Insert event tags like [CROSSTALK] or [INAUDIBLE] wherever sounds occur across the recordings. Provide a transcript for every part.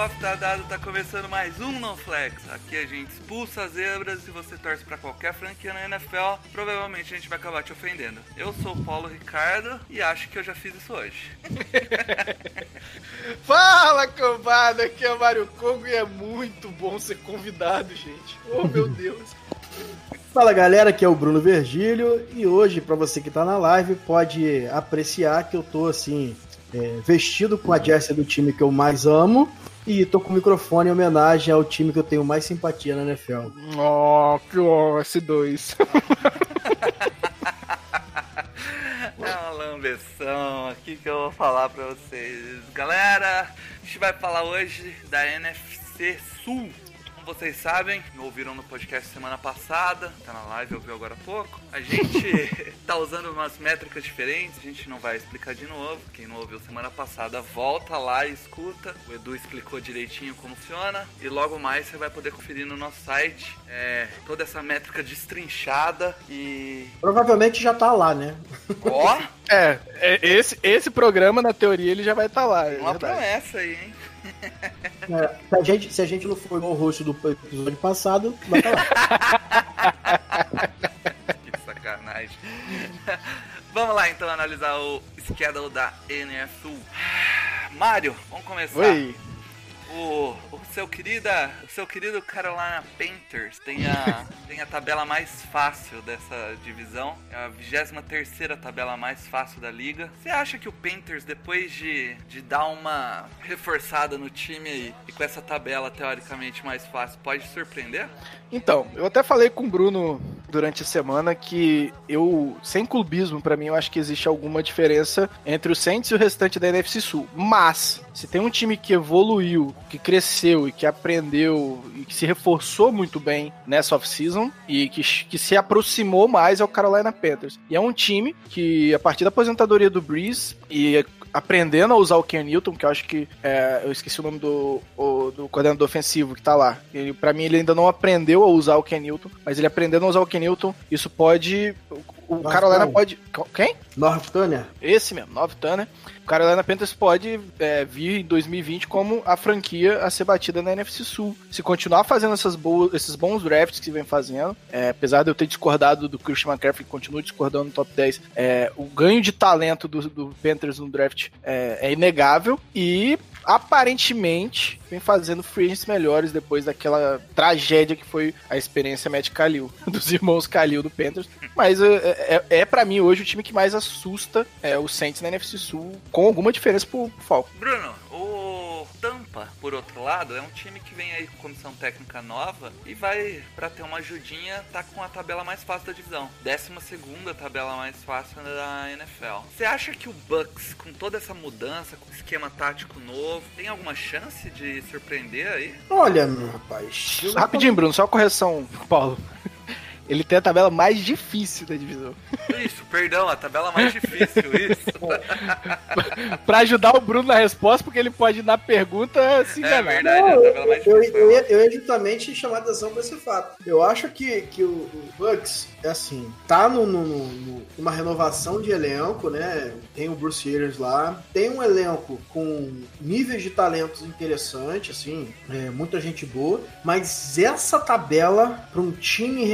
Kickoff tá dado, tá começando mais um No Flex. Aqui a gente expulsa as zebras e você torce pra qualquer franquia na NFL. Provavelmente a gente vai acabar te ofendendo. Eu sou o Paulo Ricardo e acho que eu já fiz isso hoje. [LAUGHS] Fala, cambada, aqui é o Mário Congo e é muito bom ser convidado, gente. Oh, meu Deus. Fala galera, aqui é o Bruno Virgílio e hoje, pra você que tá na live, pode apreciar que eu tô assim, é, vestido com a jersey do time que eu mais amo e tô com o microfone em homenagem ao time que eu tenho mais simpatia na NFL. Oh, que ó, S2. [LAUGHS] É uma lambeção aqui que eu vou falar pra vocês. Galera, a gente vai falar hoje da NFC Sul. Vocês sabem, me ouviram no podcast semana passada, tá na live, ouviu agora há pouco. A gente [LAUGHS] tá usando umas métricas diferentes, a gente não vai explicar de novo. Quem não ouviu semana passada, volta lá e escuta. O Edu explicou direitinho como funciona. E logo mais você vai poder conferir no nosso site é, toda essa métrica destrinchada e. Provavelmente já tá lá, né? Ó! É, é, esse, esse programa, na teoria, ele já vai estar lá. É Uma verdade. promessa aí, hein? É, se, a gente, se a gente não for igual o rosto do episódio passado, vai tá lá. [LAUGHS] Que sacanagem. Vamos lá então analisar o schedule da NFU. Mário, vamos começar. Oi. O, o seu querida, o seu querido Carolina Panthers tem a, [LAUGHS] tem a tabela mais fácil dessa divisão, é a 23 tabela mais fácil da liga. Você acha que o Panthers, depois de, de dar uma reforçada no time aí, e com essa tabela teoricamente mais fácil, pode surpreender? Então, eu até falei com o Bruno durante a semana que eu, sem clubismo, pra mim, eu acho que existe alguma diferença entre o Saints e o restante da NFC Sul. Mas, se tem um time que evoluiu, que cresceu e que aprendeu e que se reforçou muito bem nessa off-season e que, que se aproximou mais é o Carolina Panthers. E é um time que, a partir da aposentadoria do Breeze e aprendendo a usar o Ken Newton, que eu acho que é, eu esqueci o nome do, o- do coordenador ofensivo que tá lá. Ele, para mim, ele ainda não aprendeu a usar o Ken Newton, mas ele aprendendo a usar o Ken Newton, isso pode. O, Carolina não. pode. Quem? North Turner? Esse mesmo, Nove Turner. O Carolina Panthers pode é, vir em 2020 como a franquia a ser batida na NFC Sul. Se continuar fazendo essas boas, esses bons drafts que vem fazendo, é, apesar de eu ter discordado do Christian McCaffrey, que continua discordando no top 10, é, o ganho de talento do, do Panthers no draft é, é inegável e aparentemente vem fazendo free melhores depois daquela tragédia que foi a experiência Matt Kalil, [LAUGHS] dos irmãos Kalil do Panthers. Mas é, é, é para mim hoje o time que mais assusta é, o Saints na NFC Sul, com alguma diferença pro Falcons. Bruno, o Tampa, por outro lado, é um time que vem aí com comissão técnica nova e vai, pra ter uma ajudinha, tá com a tabela mais fácil da divisão. 12 segunda tabela mais fácil da NFL. Você acha que o Bucks, com toda essa mudança, com esquema tático novo, tem alguma chance de surpreender aí? Olha, meu rapaz. Rapidinho, Bruno, só uma correção, Paulo. Ele tem a tabela mais difícil da divisão. Isso, perdão, a tabela mais difícil, isso. [LAUGHS] pra ajudar o Bruno na resposta, porque ele pode, na pergunta, se É enganar. verdade, a tabela mais Eu, difícil. eu, ia, eu ia justamente chamar atenção pra esse fato. Eu acho que, que o, o Bucks, é assim, tá no, no- no- numa renovação de elenco, né? Tem o Bruce Arians lá, tem um elenco com níveis de talentos interessantes, assim, é, muita gente boa, mas essa tabela para um time em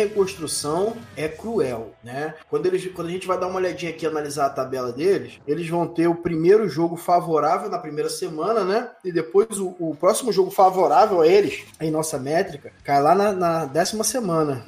reconstrução é cruel, né? Quando, eles, quando a gente vai dar uma olhadinha aqui analisar a tabela deles, eles vão ter o primeiro jogo favorável na primeira semana, né? E depois o, o próximo jogo favorável a eles, em nossa métrica, cai lá na, na décima semana.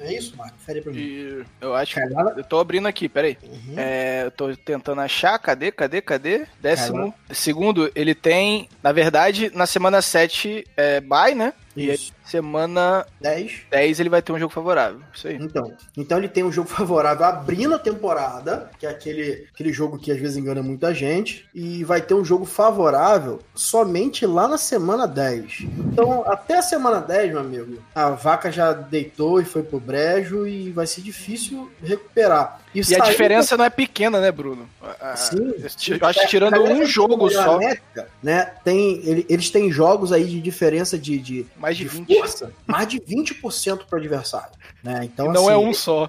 É isso, Marco? Confere pra mim. E eu acho que. Cai lá na... Eu tô abrindo aqui, peraí. Uhum. É, eu tô tentando achar, cadê, cadê, cadê? Décimo segundo, ele tem, na verdade, na semana 7 é bye, né? E aí, semana 10. 10 ele vai ter um jogo favorável. Isso aí. Então, então ele tem um jogo [LAUGHS] favorável abrindo a temporada, que é aquele, aquele jogo que às vezes engana muita gente, e vai ter um jogo favorável somente lá na semana 10. Então, até a semana 10, meu amigo, a vaca já deitou e foi pro brejo e vai ser difícil recuperar. E a saiu- diferença não é pequena, né, Bruno? A- a- Sim. Eu acho que tirando A um jogo a só, métrica, né, tem, ele- eles têm jogos aí de diferença de, de, mais de de 20. força, mais de 20% pro adversário. Né? Então, não assim, é um só.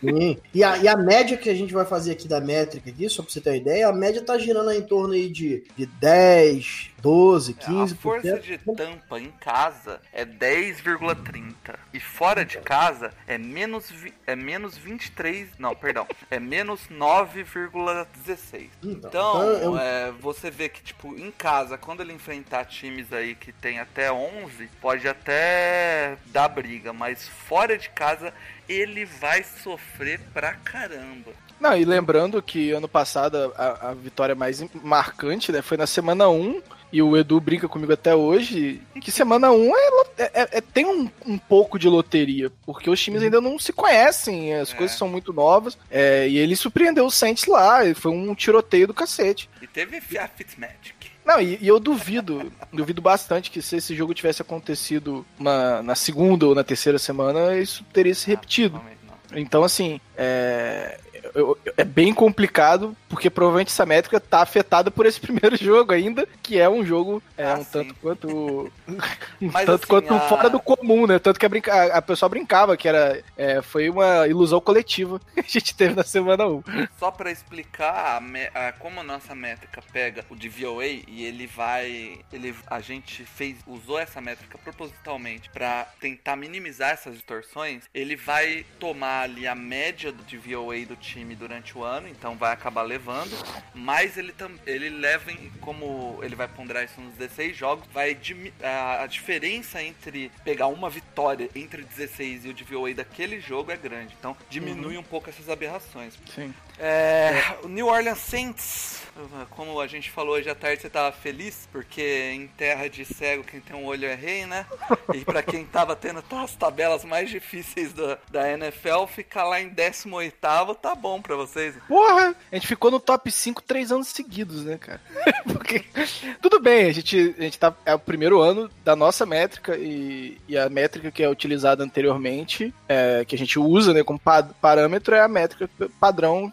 Sim. E a, e a média que a gente vai fazer aqui da métrica aqui, só pra você ter uma ideia, a média tá girando em torno aí de, de 10, 12, É, 15%. A força de tampa em casa é 10,30 e fora de casa é menos, é menos 23, não, perdão, [LAUGHS] é menos 9,16. Então, Então, eu- é, você vê que, tipo, em casa, quando ele enfrentar times aí que tem até 11, pode até dar briga, mas fora de casa ele vai sofrer pra caramba. Não, e lembrando que ano passado a, a vitória mais marcante né, foi na semana 1, e o Edu brinca comigo até hoje, que semana 1 é, é- é- é- tem um, um pouco de loteria, porque os times ainda não se conhecem, as É. coisas são muito novas, é, e ele surpreendeu o Saints lá, e foi um tiroteio do cacete. E teve a Fitzmagic. Não, e, e eu duvido, duvido bastante que se esse jogo tivesse acontecido uma- na segunda ou na terceira semana, isso teria se repetido. Então, assim, é, eu- é bem complicado, porque provavelmente essa métrica tá afetada por esse [LAUGHS] primeiro jogo ainda, que é um jogo é, Ah, um sim. tanto quanto. [LAUGHS] um Mas, tanto assim, quanto a- fora do comum, né? Tanto que a, brinca, a, pessoa brincava que era. é, foi uma ilusão coletiva [LAUGHS] que a gente teve na semana 1. Só pra explicar a me- a- como a nossa métrica pega o DVOA e ele vai, ele a gente fez usou essa métrica propositalmente pra tentar minimizar essas distorções. Ele vai tomar ali a média do DVOA do time durante o ano, então vai acabar levando, mas ele ele leva em, como ele vai ponderar isso nos 16 jogos, vai a, a diferença entre pegar uma vitória entre 16 e o DVOA daquele jogo é grande. Então diminui um pouco essas aberrações. Sim. É, o New Orleans Saints, como a gente falou hoje à tarde, você tava feliz, porque em terra de cego quem tem um olho é rei, né? E pra quem tava tendo as tabelas mais difíceis da, da NFL, ficar lá em 18º tá bom pra vocês. Porra, a gente ficou no top 5 três anos seguidos, né, cara? [LAUGHS] Porque, tudo bem, a gente, a gente tá. É o primeiro ano da nossa métrica e, e a métrica que é utilizada anteriormente, é, que a gente usa né, como pa- parâmetro, é a métrica padrão,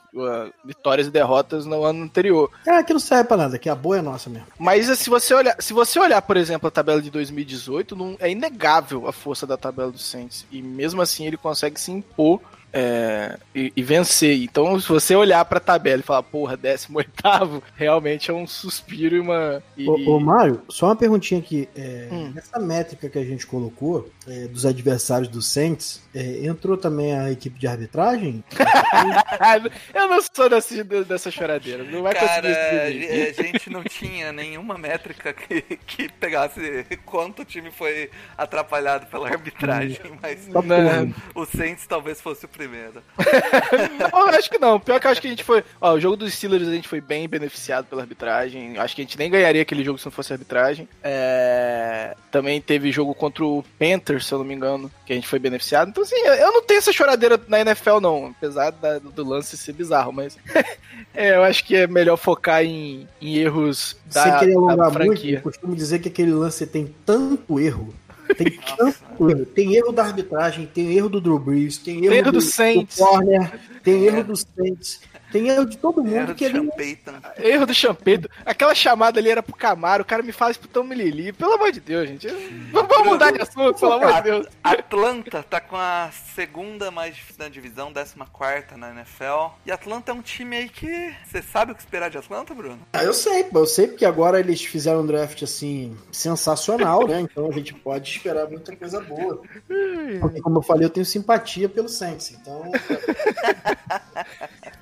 vitórias e derrotas no ano anterior. É, que não serve pra nada, que a boa é nossa mesmo. Mas se você olhar, se você olhar, por exemplo, a tabela de 2018, não, é inegável a força da tabela do Saints. E mesmo assim ele consegue se impor é, e, e vencer. Então, se você olhar pra tabela e falar, porra, 18 [LAUGHS] realmente é um suspiro e uma. E, Ô, ô Mário, só uma perguntinha aqui. É, Hum. Nessa métrica que a gente colocou, é, dos adversários do Saints, é, entrou também a equipe de arbitragem? [LAUGHS] eu não sou desse, dessa choradeira. Não vai Cara, conseguir escrever. a gente não tinha nenhuma métrica que, que pegasse quanto o time foi atrapalhado pela arbitragem, mas Só Não. o Saints talvez fosse o eu [LAUGHS] acho que não. Pior que eu acho que a gente foi. Ó, o jogo dos Steelers a gente foi bem beneficiado pela arbitragem. Acho que a gente nem ganharia aquele jogo se não fosse arbitragem. É, Também teve jogo contra o Panthers, se eu não me engano, que a gente foi beneficiado. Então, assim, eu não tenho essa choradeira na NFL, não. Apesar da- do lance ser bizarro, mas. [LAUGHS] é, eu acho que é melhor focar em, em erros da, Sem querer da alongar muito, franquia. eu costumo dizer que aquele lance tem tanto erro. Tem tanto erro. Tem erro da arbitragem, tem erro do Drew Brees, tem erro, erro do do, Saints. do corner, tem erro dos Saints, tem erro de todo mundo Era que ele Payton. Erro do Champeto. Aquela chamada ali era pro Camaro. O cara me faz pro Tom Lili. Pelo amor de Deus, gente. Vamos mudar de assunto, pelo amor de Deus. Atlanta tá com a segunda mais difícil da divisão, 14 na NFL. E Atlanta é um time aí que. Você sabe o que esperar de Atlanta, Bruno? Ah, eu sei, eu sei porque agora eles fizeram um draft assim sensacional, né? Então a gente pode esperar muita coisa boa. Porque, como eu falei, eu tenho simpatia pelo Saints, então. [LAUGHS]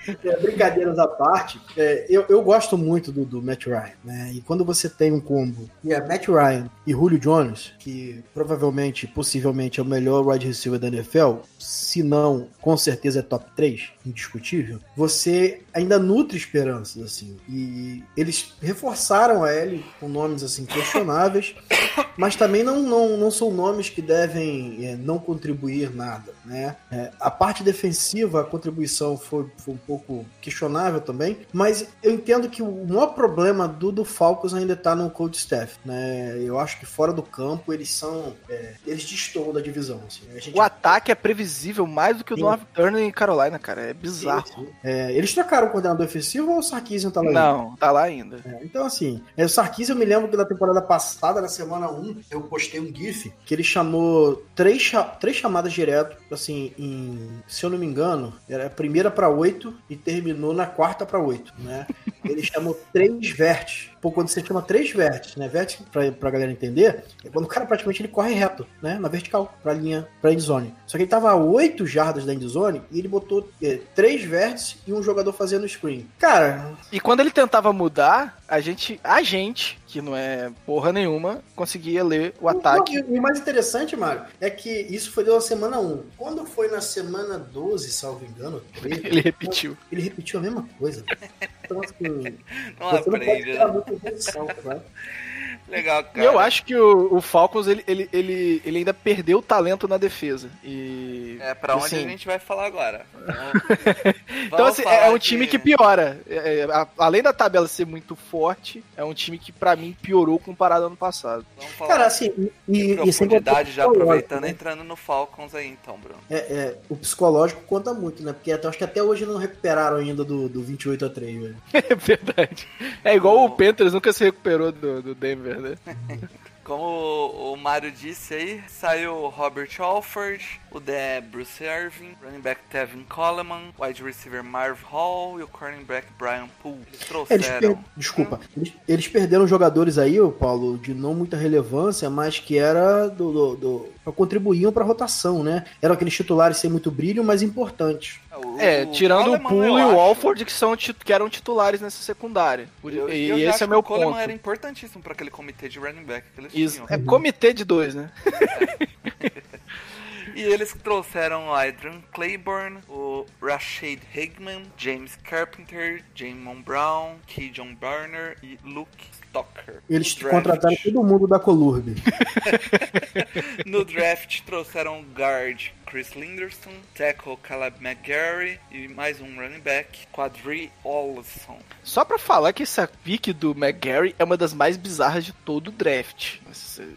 [LAUGHS] Brincadeiras à parte, é, eu, eu gosto muito do, do Matt Ryan, né? E quando você tem um combo que é Matt Ryan e Julio Jones, que que provavelmente, possivelmente, é o melhor wide receiver da NFL, se não, com certeza é top 3, indiscutível, você ainda nutre esperanças, assim. E eles reforçaram a L com nomes, assim, questionáveis, [COUGHS] mas também não, não, não são nomes que devem é, não contribuir nada, né? É, a parte defensiva, a contribuição foi, foi um pouco questionável também, mas eu entendo que o maior problema do, do Falcons ainda tá no coach staff, né? Eu acho que fora do campo eles são, é, eles destoam da divisão, assim. A gente O ataque é previsível mais do que o do Sim. North Turner em Carolina, cara. É bizarro. É, eles trocaram o coordenador ofensivo ou o Sarkisian tá lá ainda? Não, tá lá ainda. É, então, assim, é, o Sarkisian, eu me lembro que na temporada passada, na semana 1, eu postei um GIF que ele chamou três, três chamadas direto, assim, em, se eu não me engano, era a primeira pra 8 e terminou na quarta pra 8, né? Ele chamou três vértices. Pô, quando você chama três vértices, né? Vértice, pra, pra galera entender, é quando o cara praticamente ele corre reto, né? Na vertical, pra linha, pra endzone. Só que ele tava a 8 jardas da endzone e ele botou é, três vértices e um jogador fazendo screen. Cara, E quando ele tentava mudar, a gente, a gente, que não é porra nenhuma, conseguia ler o ataque. E o mais interessante, Mário, é que isso foi na semana 1. Quando foi na semana 12, salvo engano, 13, [LAUGHS] Ele repetiu. ele repetiu a mesma coisa. [LAUGHS] Então, assim, [LAUGHS] Não você não pode aprende, tirar né? muita né? Legal, E cara. eu acho que o, o Falcons, ele, ele, ele, ele ainda perdeu o talento na defesa. E. É pra onde assim, a gente vai falar agora. [LAUGHS] Então, Vamos assim, é um de- time que piora. É, é, a- além da tabela ser muito forte, é um time que, pra mim, piorou comparado ao ano passado. Vamos falar Cara, assim, e, de e profundidade o já aproveitando, né? entrando no Falcons aí então, Bruno. É, é, o psicológico conta muito, né? Porque até, acho que até hoje não recuperaram ainda do, do 28 a 3, velho. [LAUGHS] É verdade. É igual o Panthers nunca se recuperou do, do Denver, né? [LAUGHS] Como o, o Mário disse aí, saiu o Robert Alford, o The Bruce Irving, running back Tevin Coleman, wide receiver Marv Hall e o cornerback Brian Poole. Eles Eles trouxeram. per- Desculpa. Eles, eles perderam jogadores aí, Paulo, de não muita relevância, mas que era do. do, do- contribuíam pra rotação, né? Eram aqueles titulares sem muito brilho, mas importantes. O- É, o tirando o Poole eu e o Alford, que, são, que eram titulares nessa secundária. Por- eu- e eu esse acho é meu que o Coleman ponto. era importantíssimo pra aquele comitê de running back que eles Isso. tinham. É comitê de dois, né? [LAUGHS] E eles trouxeram o Adrian Claiborne, o Rashid Higman, James Carpenter, Jamon Brown, Kejon Barner e Luke Stocker. Eles contrataram todo mundo da Colurb. [LAUGHS] No draft trouxeram guard Chris Linderson, tackle Caleb McGarry e mais um running back, Quadri Olson. Só pra falar que essa pick do McGarry é uma das mais bizarras de todo o draft.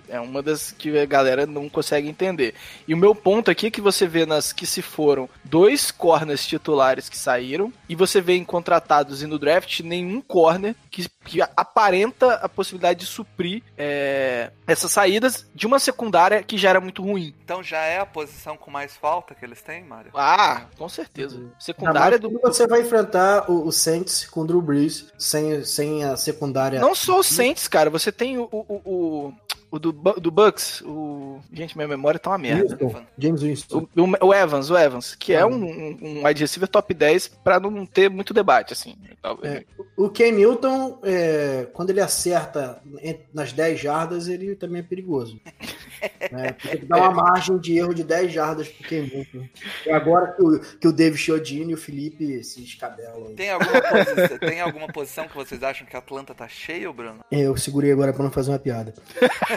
É uma das que a galera não consegue entender. E o meu ponto aqui é que você vê nas que se foram dois corners titulares que saíram, e você vê em contratados e no draft nenhum corner que, que aparenta a possibilidade de suprir é, essas saídas de uma secundária que já era muito ruim. Então já é a posição com mais falta que eles têm, Mário? Ah, com certeza. Ainda Secundária mais do. você vai enfrentar o, o Saints com o Drew Brees sem, sem a secundária. Não só o Saints, cara. Você tem o, o, o, o do, do Bucks. O... Gente, minha memória tá uma merda. Winston, James Winston. O, o- o Evans, o Evans, que é um, um, um wide receiver top 10 pra não ter muito debate, assim. É, o Ken Newton, é, quando ele acerta nas 10 jardas, ele também é perigoso. [LAUGHS] É, porque dá uma margem de erro de 10 jardas pro Ken Newton. E agora que o, que o David Chiodini e o Felipe se escabelam. Tem alguma, posi- tem alguma posição que vocês acham que a Atlanta tá cheio, Bruno? É, Eu segurei agora pra não fazer uma piada. [LAUGHS]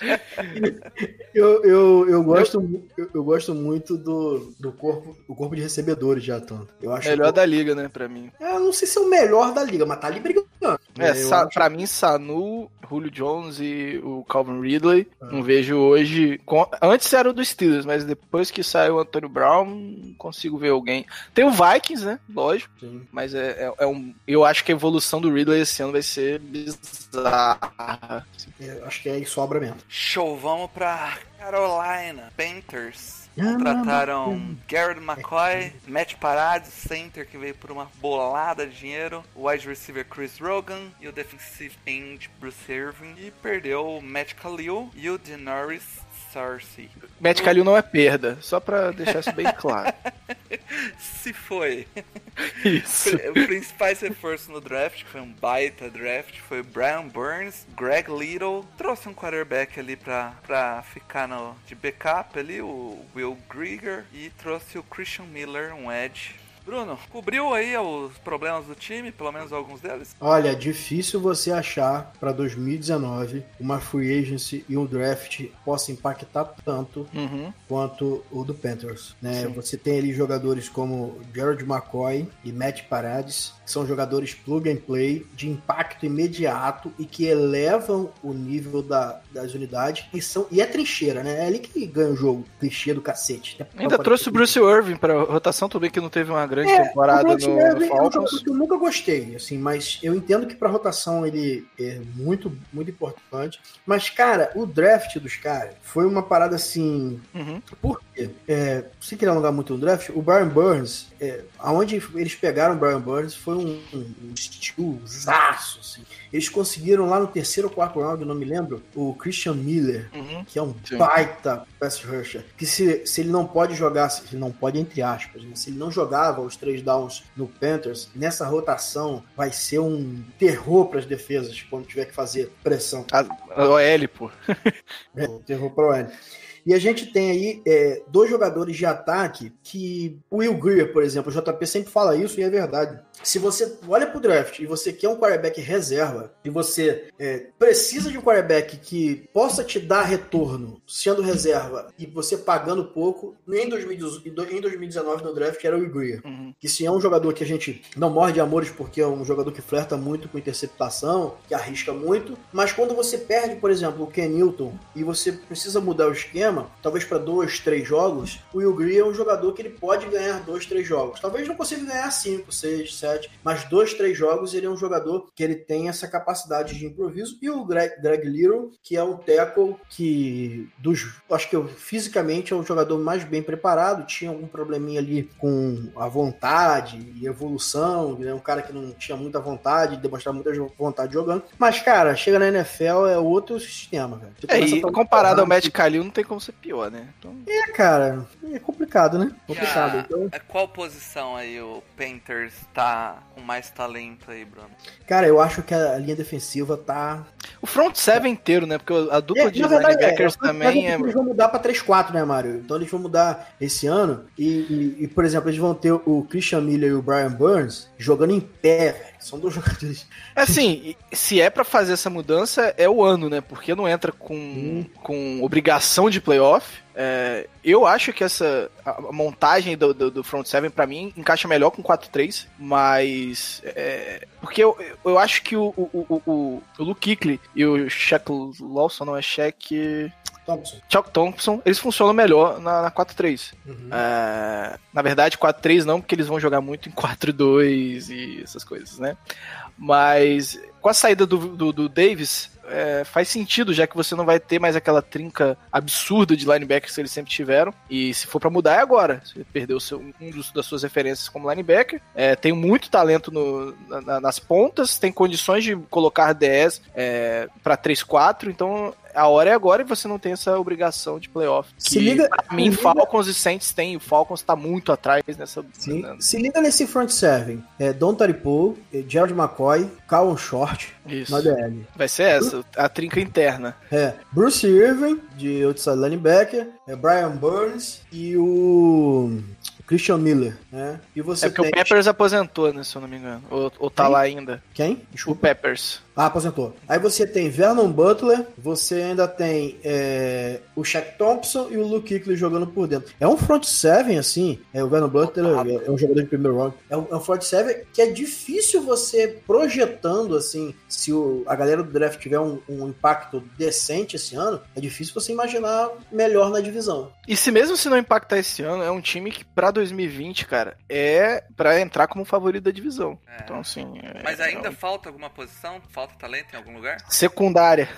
[LAUGHS] eu, eu, eu, gosto, eu, eu gosto muito do, do corpo, do corpo de recebedores de Atlanta. Eu acho Melhor que- da liga, né, pra mim. Eu não sei se é o melhor da liga, mas tá ali brigando. É, eu Sa- acho- pra mim, Sanu, Julio Jones e o Calvin Ridley. Ah. Não vejo hoje. Antes era o do Steelers, mas depois que saiu o Antônio Brown, não consigo ver alguém. Tem o Vikings, né? Lógico. Sim. Mas é, é- é um. Eu acho que a evolução do Ridley esse ano vai ser bizarra. É, acho que sobra mesmo. Show, vamos pra Carolina Panthers. Ah, Contrataram Garrett McCoy, Matt Paradis, center que veio por uma bolada de dinheiro, o wide receiver Chris Rogan e o defensive end Bruce Irving. E perdeu o Matt Khalil e o Denoris SRC. Matt Kalil não é perda, só pra deixar isso bem claro. [LAUGHS] Se foi. Isso. [LAUGHS] Os principais reforços no draft, que foi um baita draft, foi o Brian Burns, Greg Little, trouxe um quarterback ali pra, pra ficar no, de backup ali, o Will Grieger, e trouxe o Christian Miller, um edge. Bruno, cobriu aí os problemas do time, pelo menos alguns deles? Olha, difícil você achar para 2019 uma free agency e um draft possa impactar tanto Uhum. quanto o do Panthers. Né? Sim. Você tem ali jogadores como Jared McCoy e Matt Paredes, que são jogadores plug and play de impacto imediato e que elevam o nível da- das unidades e são e é trincheira, né? É ali que ganha o jogo, clichê do cacete. Ainda trouxe o Bruce Irving pra rotação, tudo bem que não teve uma grande É, temporada no, é Falcons. que eu nunca gostei, assim, mas eu entendo que pra rotação ele é muito, muito importante. Mas, cara, o draft dos caras foi uma parada assim. Uhum. Por? É, se querer alongar muito no draft, o Brian Burns, é, aonde eles pegaram o Brian Burns foi um, um, stealzaço, assim. Eles conseguiram lá no terceiro ou quarto round, não me lembro, o Christian Miller, Uhum. que é um Sim. baita pass rusher, que se, se ele não pode jogar, se ele não pode entre aspas, né? se ele não jogava os três downs no Panthers, nessa rotação vai ser um terror para as defesas quando tiver que fazer pressão. A, a OL, pô. É, um terror para o L. E a gente tem aí é, dois jogadores de ataque que o Will Greer, por exemplo, o JP sempre fala isso e é verdade. Se você olha pro draft e você quer um quarterback reserva e você é, precisa de um quarterback que possa te dar retorno sendo reserva e você pagando pouco, em 2018 em 2019 no draft era o Greer Uhum. que se é um jogador que a gente não morre de amores porque é um jogador que flerta muito com interceptação, que arrisca muito, mas quando você perde, por exemplo, o Ken Newton e você precisa mudar o esquema, talvez para dois, três jogos, o Will Greer é um jogador que ele pode ganhar dois, três jogos. Talvez não consiga ganhar cinco, seis, sete, mas dois, três jogos ele é um jogador que ele tem essa capacidade de improviso e o Greg, Greg Little, que é um tackle que dos, acho que eu, fisicamente é o jogador mais bem preparado, tinha algum probleminha ali com a vontade e evolução, né? um cara que não tinha muita vontade, demonstrava muita vontade jogando. Mas, cara, chega na NFL é outro sistema, velho. É, e a comparado ao Matt Kalil, não tem como ser pior, né? Então, É, cara, é complicado, né? Complicado. Ah, Então, Qual posição aí o Panthers tá com mais talento aí, Bruno? cara, eu acho que a linha defensiva tá. o front seven inteiro, né? Porque a dupla É, de linebackers é, também é. Eles vão mudar pra 3-4, né, Mário? Então eles vão mudar esse ano. E, e- e, por exemplo, eles vão ter o Christian Miller e o Brian Burns jogando em pé, velho. São dois jogadores. É assim, se é pra fazer essa mudança, é o ano, né? Porque não entra com, com obrigação de playoff. É, eu acho que essa montagem do, do, do front seven pra mim encaixa melhor com 4-3, mas é, porque eu, eu acho que o, o, o, o, o Luke Kuechly e o Shaq Lawson não é Shaq Thompson. Chuck Thompson, eles funcionam melhor na, na 4-3. Uhum. É, na verdade, 4-3 não, porque eles vão jogar muito em 4-2 e essas coisas, né? Mas com a saída do, do, do Davis, é, faz sentido, já que você não vai ter mais aquela trinca absurda de linebackers que eles sempre tiveram. E se for pra mudar, é agora. Você perdeu seu, um dos, das suas referências como linebacker. É, tem muito talento no- na- na- nas pontas, tem condições de colocar 10 é, para 3-4, então a hora é agora e você não tem essa obrigação de playoff. Se Que, liga- pra se mim, liga- Falcons e Saints tem. O Falcons tá muito atrás nessa. Sim. na- Se liga nesse front seven. É Don Taripo, Gerald McCoy, Calvin Short, Isso. na DL. Vai ser essa, a trinca interna. É, Bruce Irving, de outside linebacker, é Brian Burns e o Christian Miller, né? E você É porque tem... o Peppers aposentou, né, se eu não me engano. Ou, ou tá Quem? lá ainda. Quem? O Desculpa. Peppers. Ah, aposentou. Aí você tem Vernon Butler, você ainda tem é, o Shaq Thompson e o Luke Kuechly jogando por dentro. É um front seven, assim. É, o Vernon Butler é, é um jogador de primeiro round. É um, é um front seven que é difícil você projetando, assim, se o, a galera do draft tiver um, um impacto decente esse ano, é difícil você imaginar melhor na divisão. E se mesmo se não impactar esse ano, é um time que pra 2020, cara, é pra entrar como favorito da divisão. É. Então, assim. é- Mas ainda é um- falta alguma posição? Falta talento em algum lugar? Secundária.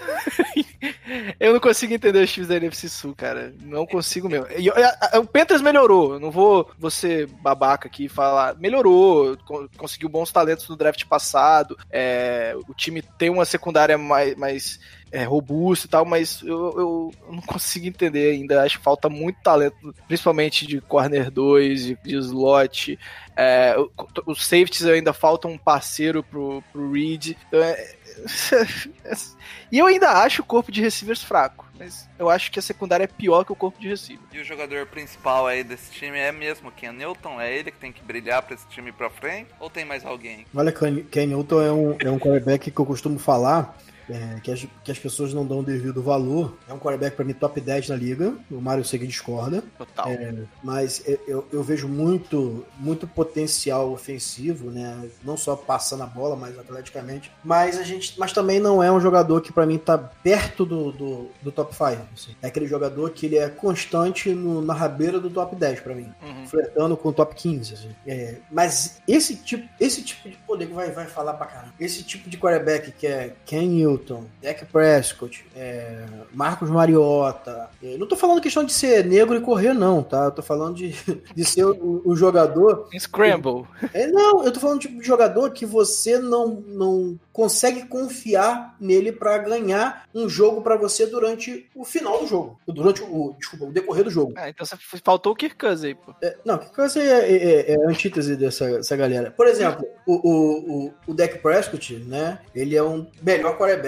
[LAUGHS] eu não consigo entender os times da NFC Sul, cara. Não consigo mesmo. E, a- a- o Panthers melhorou. Eu não vou, ser babaca aqui e falar. Melhorou. co- Conseguiu bons talentos no draft passado. é, o time tem uma secundária mais, mais é, robusto e tal, mas eu, eu não consigo entender ainda. Acho que falta muito talento, principalmente de corner 2, de, de slot. É, o- os safeties ainda falta um parceiro pro, pro Reed. Então [LAUGHS] é- e eu ainda acho o corpo de receivers fraco, mas eu acho que a secundária é pior que o corpo de receiver. E o jogador principal aí desse time é mesmo Ken Newton? É ele que tem que brilhar pra esse time ir pra frente? Ou tem mais alguém? Olha, Ken Ken Newton é um, é um quarterback que eu costumo falar é, que, as, que as pessoas não dão devido valor. É um quarterback para mim top 10 na liga. O Mário sei que discorda. Total. Mas eu- eu, eu vejo muito, muito potencial ofensivo, né? Não só passando a bola, mas atleticamente. Mas a gente, mas também não é um jogador que pra mim tá perto do, do, do top 5. assim. É aquele jogador que ele é constante no- na rabeira do top 10 pra mim, Uhum. flertando com o top 15. assim. É, mas esse tipo, esse tipo de poder que vai, vai falar pra caramba. Esse tipo de quarterback que é Ken Newton, Dak Prescott, é, Marcos Mariota. é, não tô falando questão de ser negro e correr, não, tá? Eu tô falando de, [LAUGHS] de ser o, o jogador. Scramble. É, não, eu tô falando de jogador que você não, não consegue confiar nele pra ganhar um jogo pra você durante o final do jogo. Durante o, desculpa, o decorrer do jogo. Ah, então você- faltou o Kirk Cousins aí, pô. É, não, que coisa é, é, é- é a antítese dessa, dessa galera. Por exemplo, o, o, o, o Dak Prescott, né? Ele é um melhor quarterback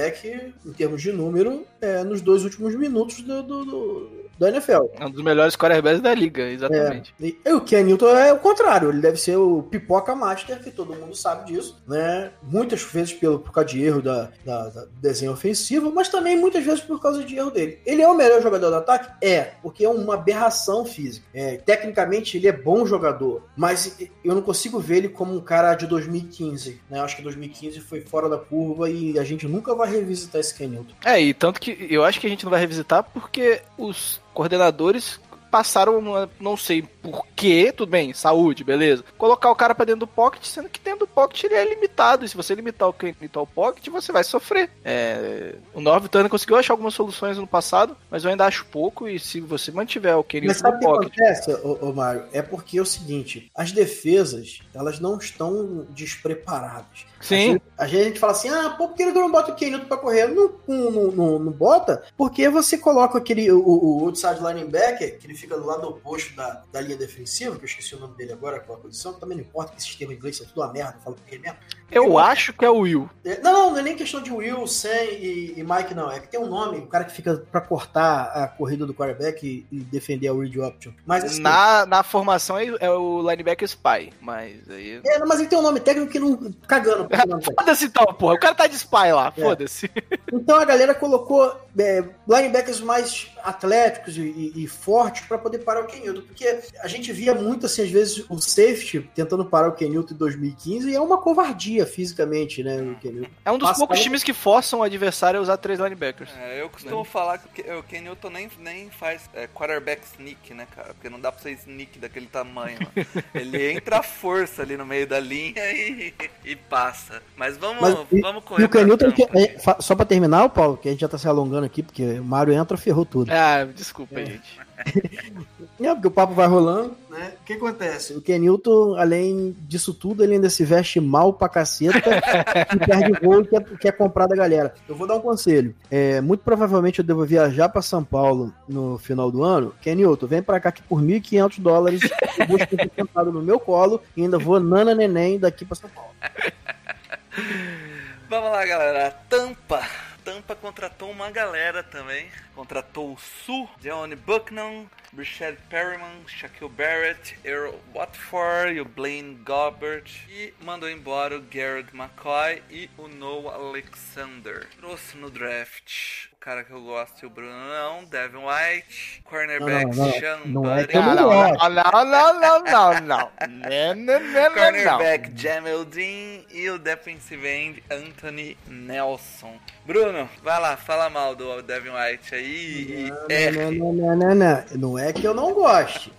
em termos de número é, nos dois últimos minutos do, do, do- da NFL. É um dos melhores quarterbacks da liga, exatamente. E, e o Ken Newton é o contrário, ele deve ser o pipoca master, que todo mundo sabe disso, né? Muitas vezes pelo, por causa de erro da, da- da- do desenho ofensivo, mas também muitas vezes por causa de erro dele. Ele é o melhor jogador do ataque? É, porque é uma aberração física. É, tecnicamente ele é bom jogador, mas eu não consigo ver ele como um cara de 2015, né? Eu acho que 2015 foi fora da curva e a gente nunca vai revisitar esse Ken Newton. É, e tanto que eu acho que a gente não vai revisitar porque os coordenadores passaram, não sei por quê, tudo bem, saúde, beleza. Colocar o cara pra dentro do pocket, sendo que dentro do pocket ele é limitado. E se você limitar o Newton ao pocket, você vai sofrer. É, o Norv Turner conseguiu achar algumas soluções no passado, mas eu ainda acho pouco. E se você mantiver o Ken Mas sabe o que acontece, ô, ô Mário? É porque é o seguinte, as defesas, elas não estão despreparadas. Sim. A gente, a gente fala assim, ah, pô, por que ele não bota o Kenilton pra correr? Não, não, não, não- não bota, porque você coloca aquele, o, o outside linebacker, que ele fica do lado oposto da, da linha defensiva, que eu esqueci o nome dele agora, qual a posição, também não importa que esse sistema inglês é tudo uma merda, eu falo com ele mesmo. Eu acho que é o Will. É, Não, não, não é nem questão de Will, Sam e, e Mike, não. É que tem um nome, o cara que fica pra cortar a corrida do quarterback e, e defender a read option. Mas assim, Na, na formação é, é o linebacker Spy, mas aí. É, mas ele tem um nome técnico que não. cagando. [LAUGHS] Foda-se então, porra. O cara tá de Spy lá, É. foda-se. [LAUGHS] Então a galera colocou é, linebackers mais atléticos e, e- e fortes pra poder parar o Kenilton. Porque a gente via muito, assim, às vezes, o safety tentando parar o Kenilton em 2015 e é uma covardia fisicamente, né? É um dos Passa- poucos times que forçam o adversário a usar três linebackers. É, eu costumo falar que o Ken- Ken Newton nem, nem faz é, quarterback sneak, né, cara? Porque não dá pra ser sneak daquele tamanho. lá. [LAUGHS] Ele entra à força ali no meio da linha e, e passa. Mas vamos, Mas e- vamos E correr o pra Kenilton, que- é, só pra terminar, o Paulo, que a gente já tá se alongando aqui, porque o Mário entra ferrou tudo. Ah, desculpa, É. gente. [LAUGHS] É, porque o papo vai rolando, né? O que acontece? O Kenilton, além disso tudo, ele ainda se veste mal pra caceta [LAUGHS] e perde voo que é, que é comprar da galera. Eu vou dar um conselho. É, muito provavelmente eu devo viajar pra São Paulo no final do ano. Kenilton, vem pra cá que por 1.500 dólares eu vou estar sentado no meu colo e ainda vou nana neném daqui pra São Paulo. [LAUGHS] Vamos lá, galera. Tampa. Tampa contratou uma galera também. Contratou o Su, Johnny Bucknam, Brishad Perryman, Shaquille Barrett, Earl Watford e o Blaine Gobbert. E mandou embora o Garrett McCoy e o Noah Alexander. Trouxe no draft cara que eu gosto e o Bruno não, Devin White, cornerback Não, não, não. Sean Não é Buddy. Não, não não, não, não, não, não, não, não. Não, não, não, não, Cornerback Jamel Dean e o defensive end Anthony Nelson. Bruno, vai lá, fala mal do Devin White aí Não, é. não, não, não, não, não. Não é que eu não goste.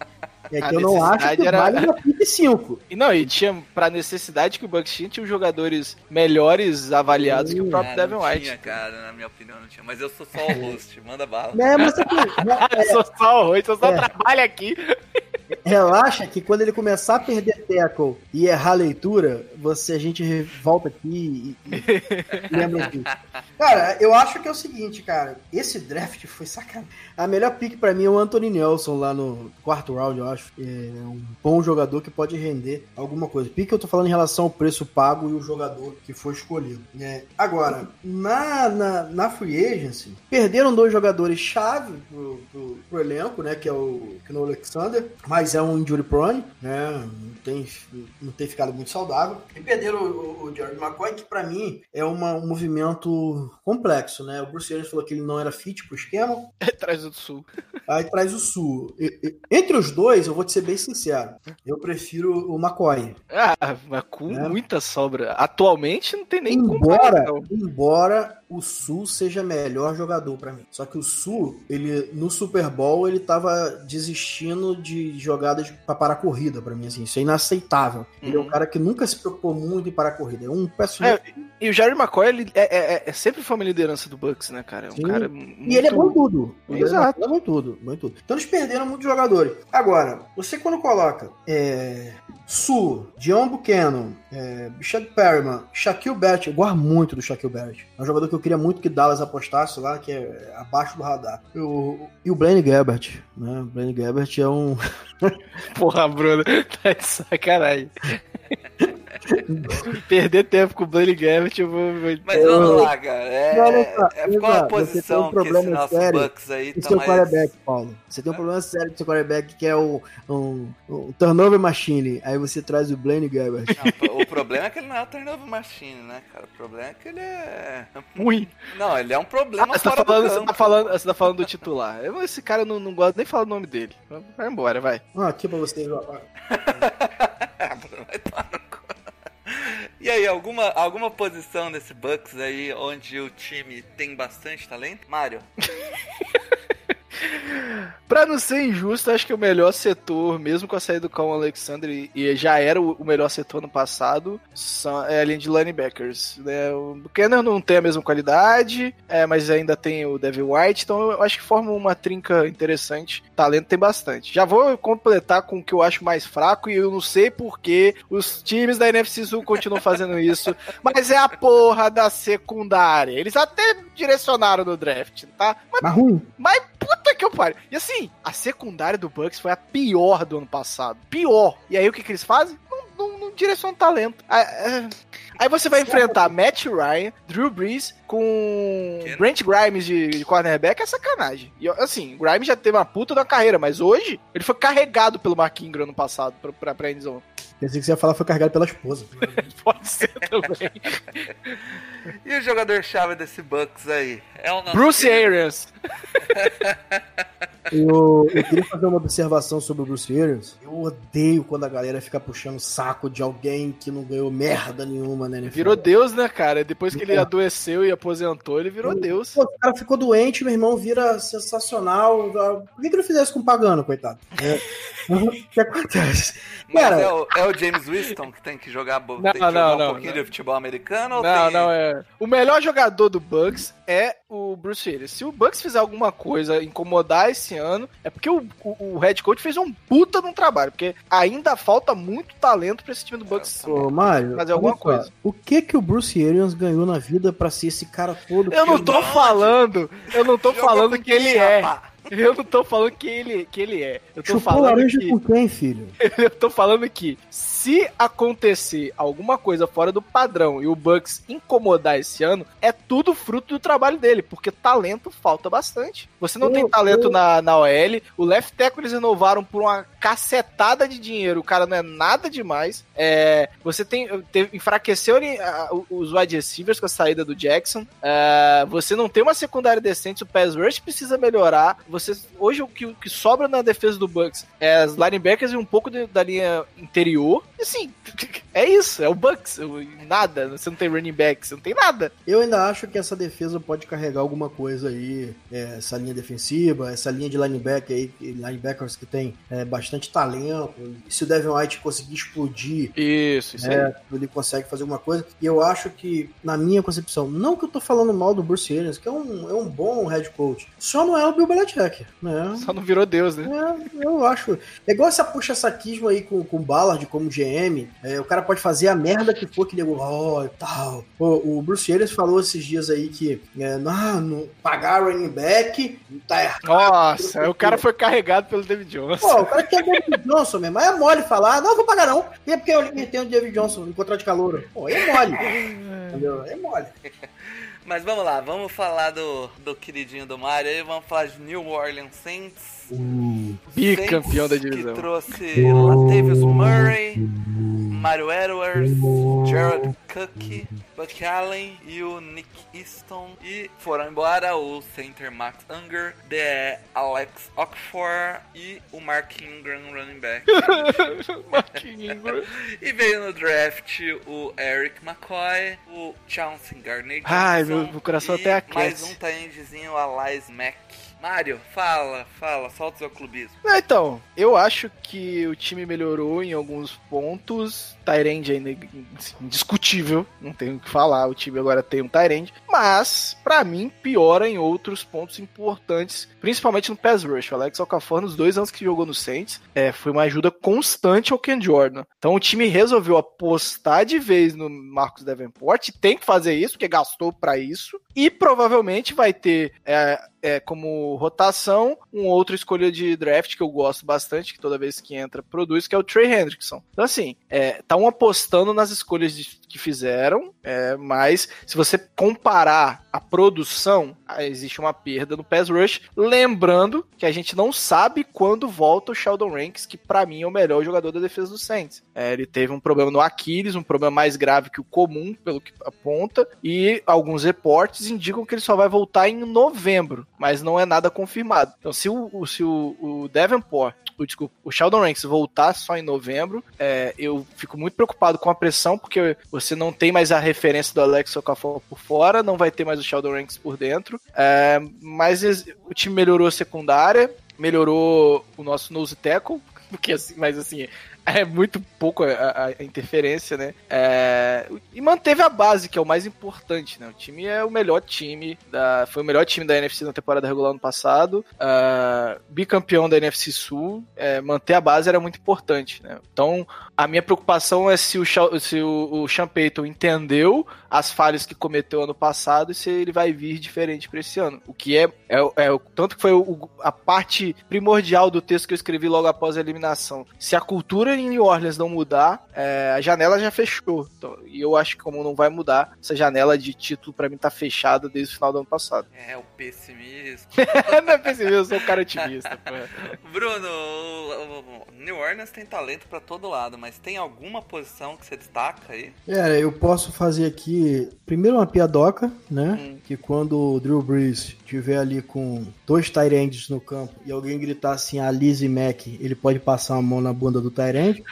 É A que eu não acho que era- vale uma pique 5. E não, e tinha, pra necessidade que o Bucks tinha, tinha os jogadores melhores avaliados que o próprio Devin não White. tinha, cara, na minha opinião não tinha. Mas eu sou só o host, [LAUGHS] manda bala. Né, mas assim, [LAUGHS] Eu sou só o Rui, eu só É. trabalho aqui. Relaxa que quando ele começar a perder tackle e errar a leitura, você a gente volta aqui e, e lembra disso. Cara, eu acho que é o seguinte, cara. Esse draft foi sacanagem. A melhor pick pra mim é o Anthony Nelson lá no quarto round, eu acho. É um bom jogador que pode render alguma coisa. Pick eu tô falando em relação ao preço pago e o jogador que foi escolhido. né? Agora, na, na, na free agency, perderam dois jogadores chave pro, pro, pro elenco, né? Que é o Keno Alexander, mas é um injury prone, né? Não tem, não tem ficado muito saudável. E perderam o, o Jared McCoy, que pra mim é uma- um movimento complexo, né? O Bruce Arians falou que ele não era fit pro esquema, [LAUGHS] Traz do sul. aí traz o Sul. E- e- Entre os dois, eu vou te ser bem sincero, eu prefiro o McCoy. Ah, mas com É. muita sobra. Atualmente não tem nem Embora, embora o Sul seja melhor jogador pra mim. Só que o Sul, ele no Super Bowl, ele tava desistindo de jogadas pra parar a corrida pra mim assim. Isso é inaceitável. Ele é um Uhum. cara que nunca se preocupou muito em parar a corrida. É um peço É, E o Jerry McCoy, ele é, é- é sempre foi uma liderança do Bucks, né, cara? É um Sim. cara. E ele é bom em tudo. Ele Exato. É bom tudo, bom tudo. Então eles perderam muitos jogadores. Agora, você quando coloca é, Su, John Buchanan, é, Bichette Perryman, Shaquille Barrett, eu gosto muito do Shaquille Barrett. É um jogador que eu queria muito que Dallas apostasse lá, que é abaixo do radar. E o, e o Blaine Gabbert, né? O Blaine Gabbert é um... [LAUGHS] Porra, Bruno, [LAUGHS] tá de sacanagem. [LAUGHS] Perder tempo com o Blaine Gabbert, eu vou. Mas vamos lá, cara. É, Não, não, tá. é você tem posição um que esse problema nosso sério Bucks aí tá seu mais... quarterback, Paulo. Você tem um problema sério com seu quarterback que é o um, um turnover machine. Aí você traz o Blaine Gabbert. Não, o problema é que ele não é o turnover machine, né, cara? O problema é que ele é... [LAUGHS] Ruim. Não, ele é um problema Ah, você tá, falando, do você, tá falando, você tá falando do titular. Eu, esse cara não, não gosto nem de falar o nome dele. Vai embora, vai. Ah, aqui pra vocês, ó. Ah, Bruno, vai tomar no cu. E aí, alguma, alguma posição desse Bucks aí onde o time tem bastante talento? Mário? [LAUGHS] Pra não ser injusto, acho que o melhor setor, mesmo com a saída do Cal Alexander, e- já era o melhor setor no passado, são, é a linha de linebackers. Né? O Buchanan não tem a mesma qualidade, é, mas ainda tem o Devin White, então eu acho que forma uma trinca interessante. Talento tem bastante. Já vou completar com o que eu acho mais fraco, e eu não sei porque os times da NFC Sul continuam fazendo isso, [LAUGHS] mas é a porra da secundária. Eles até direcionaram no draft, tá? Mas Mas ruim. mas puta que eu pariu. E assim, a secundária do Bucks foi a pior do ano passado. Pior. E aí o que, que eles fazem? Não, não, não direcionam talento. Ah, ah. Aí você vai enfrentar Matt Ryan, Drew Brees com Brent Grimes de, de cornerback, é sacanagem. E assim, Grimes já teve uma puta da carreira, mas hoje ele foi carregado pelo Mark Ingram ano passado pra, pra, pra endzone. Pensei que você ia falar foi carregado pela esposa. [LAUGHS] Pode ser também. E o jogador-chave desse Bucks aí? É o Bruce querido- Arians. [LAUGHS] Eu, eu queria fazer uma observação sobre o Bruce Arians. Eu odeio quando a galera fica puxando o saco de alguém que não ganhou merda nenhuma, né? Virou Deus, né, cara? Depois que ele adoeceu e aposentou, ele virou Deus. Pô, o cara ficou doente, meu irmão, vira sensacional. Por que, que não fizesse com o pagano, coitado? É. [LAUGHS] o [LAUGHS] que acontece? Mas Cara, é, o, é o James Winston que tem que jogar, Não, tem que não, jogar um não, pouquinho não. de futebol americano? Ou Não, tem... não, é. O melhor jogador do Bucks é o Bruce Arians. Se o Bucks fizer alguma coisa, incomodar esse ano, é porque o, o, o head coach fez um puta de um trabalho, porque ainda falta muito talento pra esse time do Bucks. Ô, Mário, Fazer alguma coisa. O que que o Bruce Arians ganhou na vida pra ser esse cara todo? Eu não tô falando, eu não tô falando que ele é. rapá? [LAUGHS] Eu não tô falando que ele, que ele é. Eu tô Chupou falando laranja que. com quem, filho? [LAUGHS] Eu tô falando que se acontecer alguma coisa fora do padrão e o Bucks incomodar esse ano, é tudo fruto do trabalho dele, porque talento falta bastante. Você não Eu- tem talento eu- na, na OL, o left tackle eles renovaram por uma cacetada de dinheiro, o cara não é nada demais. É, você tem teve, enfraqueceu ah, os wide receivers com a saída do Jackson. É, você não tem uma secundária decente, o pass rush precisa melhorar. Você hoje o que, o que sobra na defesa do Bucks é as linebackers e um pouco de- da linha interior. E assim, é isso, é o Bucks, nada. Você não tem running back, você não tem nada. Eu ainda acho que essa defesa pode carregar alguma coisa aí, é, essa linha defensiva, essa linha de linebacker aí, linebackers que tem é, bastante talento. Se o Devin White conseguir explodir, Isso, isso é, ele consegue fazer alguma coisa. E eu acho que, na minha concepção, não que eu tô falando mal do Bruce Arians, que é um, é um bom head coach, só não é o Bill Belichick, né? Só não virou Deus, né? É, eu acho. É igual essa puxa-saquismo aí com, com o Ballard como GM É, o cara pode fazer a merda que for que nego, ó, e tal. O, o Bruce Arians falou esses dias aí que é, não, não pagar running back tá errado. Nossa, o cara foi carregado pelo David Johnson. Pô, o cara quer o David Johnson mesmo. Aí é mole falar, não, vou pagar não. E é porque eu tem o David Johnson em contrato de calor. Pô, é mole. [LAUGHS] Entendeu? É mole. Mas vamos lá, vamos falar do, do queridinho do Mario aí, vamos falar de New Orleans Saints. Bicampeão da divisão. Que trouxe Latavius Murray, Mario Edwards, Jared Cook, Buck Allen e o Nick Easton. E foram embora o center Max Unger, The Alex Ockfor e o Mark Ingram running back. [LAUGHS] Marquinhos Ingram. [LAUGHS] e veio no draft o Eric McCoy, o Chauncey Gardner Ai, meu- meu coração até aquece. mais um taendezinho, Alice Mack. Mário, fala, fala, solta o seu clubismo. Ah, Então, eu acho que o time melhorou em alguns pontos. Tyrande ainda assim, indiscutível, não tenho o que falar. O time agora tem um Tyrande, mas pra mim piora em outros pontos importantes, principalmente no pass rush. O Alex Okafor nos dois anos que jogou no Saints, é, foi uma ajuda constante ao Ken Jordan. Então o time resolveu apostar de vez no Marcos Davenport, tem que fazer isso porque gastou pra isso e provavelmente vai ter é, é, como rotação um outro escolha de draft que eu gosto bastante, que toda vez que entra produz, que é o Trey Hendrickson. Então, assim, é, tá um apostando nas escolhas de- que fizeram, é, mas se você comparar a produção, ah, existe uma perda no pass rush. Lembrando que a gente não sabe quando volta o Sheldon Ranks, que pra mim é o melhor jogador da defesa do Saints. É, ele teve um problema no Aquiles, um problema mais grave que o comum, pelo que aponta, e alguns reportes indicam que ele só vai voltar em novembro, mas não é nada confirmado. Então, se o, o- se o, o Davenport, o, desculpa, o Sheldon Ranks voltar só em novembro, é, eu fico muito preocupado com a pressão, porque você não tem mais a referência do Alex Okafor por fora, não vai ter mais o Sheldon Ranks por dentro, é, mas o time melhorou a secundária, melhorou o nosso nose tackle, [LAUGHS] porque assim, mas assim, [LAUGHS] é muito pouco a, a- interferência, né? É, e manteve a base, que é o mais importante, né? O time é o melhor time, da, foi o melhor time da NFC na temporada regular ano passado, ah, bicampeão da NFC Sul, é, manter a base era muito importante, né? Então, a minha preocupação é se o, se o, o Sean Payton entendeu as falhas que cometeu ano passado e se ele vai vir diferente para esse ano. O que é, é, o- é tanto que foi o- a parte primordial do texto que eu escrevi logo após a eliminação. Se a cultura em New Orleans não mudar, é, a janela já fechou. Então, e eu acho que como não vai mudar, essa janela de título para mim tá fechada desde o final do ano passado. [LAUGHS] É, o pessimismo. [LAUGHS] não é pessimismo, eu sou um cara otimista. Bruno, New Orleans tem talento pra todo lado, mas tem alguma posição que você destaca aí? É, eu posso fazer aqui primeiro uma piadoca, né? Hum. Que quando o Drew Brees estiver ali com dois Tyrands no campo e alguém gritar assim, a Lizzie Mack, ele pode passar a mão na bunda do Tyrand. [LAUGHS]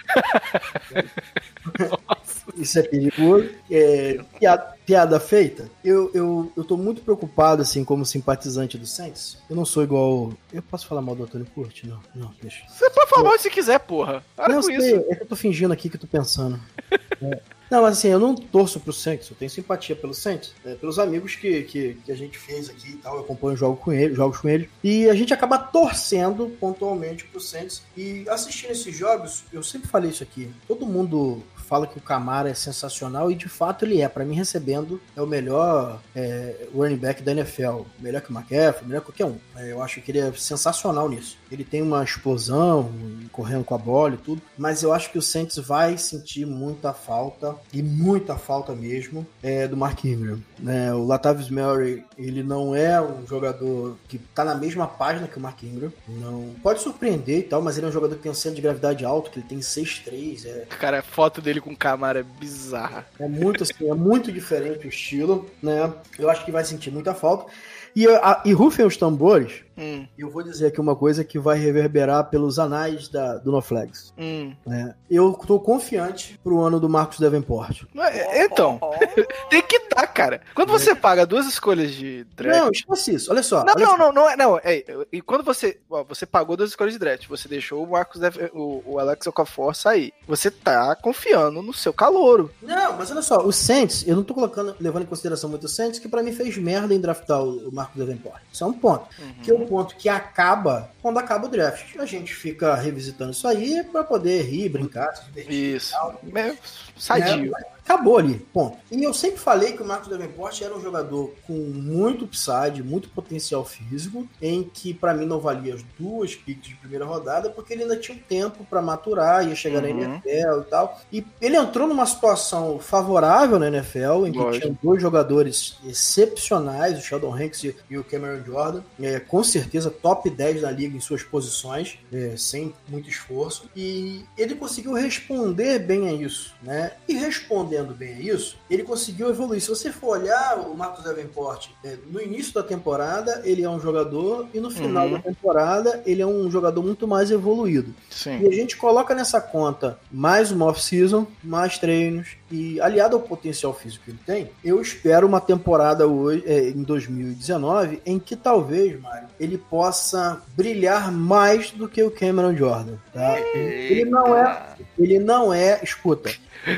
Isso é perigoso. É, piada, piada feita. Eu, eu, eu tô muito preocupado, assim, como simpatizante do Saints. Eu não sou igual. Eu posso falar mal do Antônio Curti? Não, não, deixa. Você pode falar mal se quiser, porra. Para Não, com sei, isso. é que eu tô fingindo aqui que eu tô pensando. [LAUGHS] É. Não, mas assim, eu não torço pro Saints, eu tenho simpatia pelo Saints, é, pelos amigos que, que, que a gente fez aqui e tal, eu acompanho jogo com ele, jogos com ele, e a gente acaba torcendo pontualmente pro Saints. E assistindo esses jogos, eu sempre falei isso aqui, todo mundo fala que o Camara é sensacional e de fato ele é. Pra mim, recebendo, é o melhor é, running back da NFL. Melhor que o McCaffrey, melhor que qualquer um. É, eu acho que ele é sensacional nisso. Ele tem uma explosão, correndo com a bola e tudo. Mas eu acho que o Saints vai sentir muita falta, e muita falta mesmo, é, do Mark Ingram. né? o Latavius Murray, ele não é um jogador que tá na mesma página que o Mark Ingram. Não pode surpreender e tal, mas ele é um jogador que tem um centro de gravidade alto, que ele tem 6'3", é, Cara, foto dele com Camara é bizarra. é muito assim, é muito diferente o estilo, né? Eu acho que vai sentir muita falta. E, a, e rufem os tambores, Hum, eu vou dizer aqui uma coisa que vai reverberar pelos anais da, do No Flags. hum. Né? Eu tô confiante pro ano do Marcos Davenport. É, Então, [LAUGHS] tem que estar. dá, cara. Quando você paga duas escolhas de draft. Não, esquece isso. Olha só. Não, olha não, só. não, não, é, não. É, e quando você. ó, você pagou duas escolhas de draft, você deixou o Marcos Dev- o, o Alex Okafor sair. Você tá confiando no seu calouro. Não, mas olha só, o Saints, eu não tô colocando, levando em consideração muito o Saints, que pra mim fez merda em draftar o o Marcos Davenport. Isso é um ponto. Que é um ponto que acaba quando acaba o draft. A gente fica revisitando isso aí pra poder rir, brincar, se divertir. Isso. É, sadio. né? Acabou ali, ponto. E eu sempre falei que o Marcos Davenport era um jogador com muito upside, muito potencial físico, em que pra mim não valia as duas picks de primeira rodada, porque ele ainda tinha um tempo pra maturar, ia chegar na Uhum. NFL e tal. E ele entrou numa situação favorável na NFL, em que Lógico. tinha dois jogadores excepcionais, o Sheldon Hanks e- e o Cameron Jordan, é, com certeza top 10 da liga em suas posições, é, sem muito esforço. E ele conseguiu responder bem a isso, né? E respondendo bem a isso, ele conseguiu evoluir. Se você for olhar o Marcos Davenport, é, no início da temporada ele é um jogador e no final Uhum. da temporada ele é um jogador muito mais evoluído. Sim. E a gente coloca nessa conta mais uma off-season, mais treinos, e aliado ao potencial físico que ele tem, eu espero uma temporada hoje, é, em 2019 em que talvez, Mário, ele possa brilhar mais do que o Cameron Jordan. Tá? Ele não é. Ele não é. Escuta.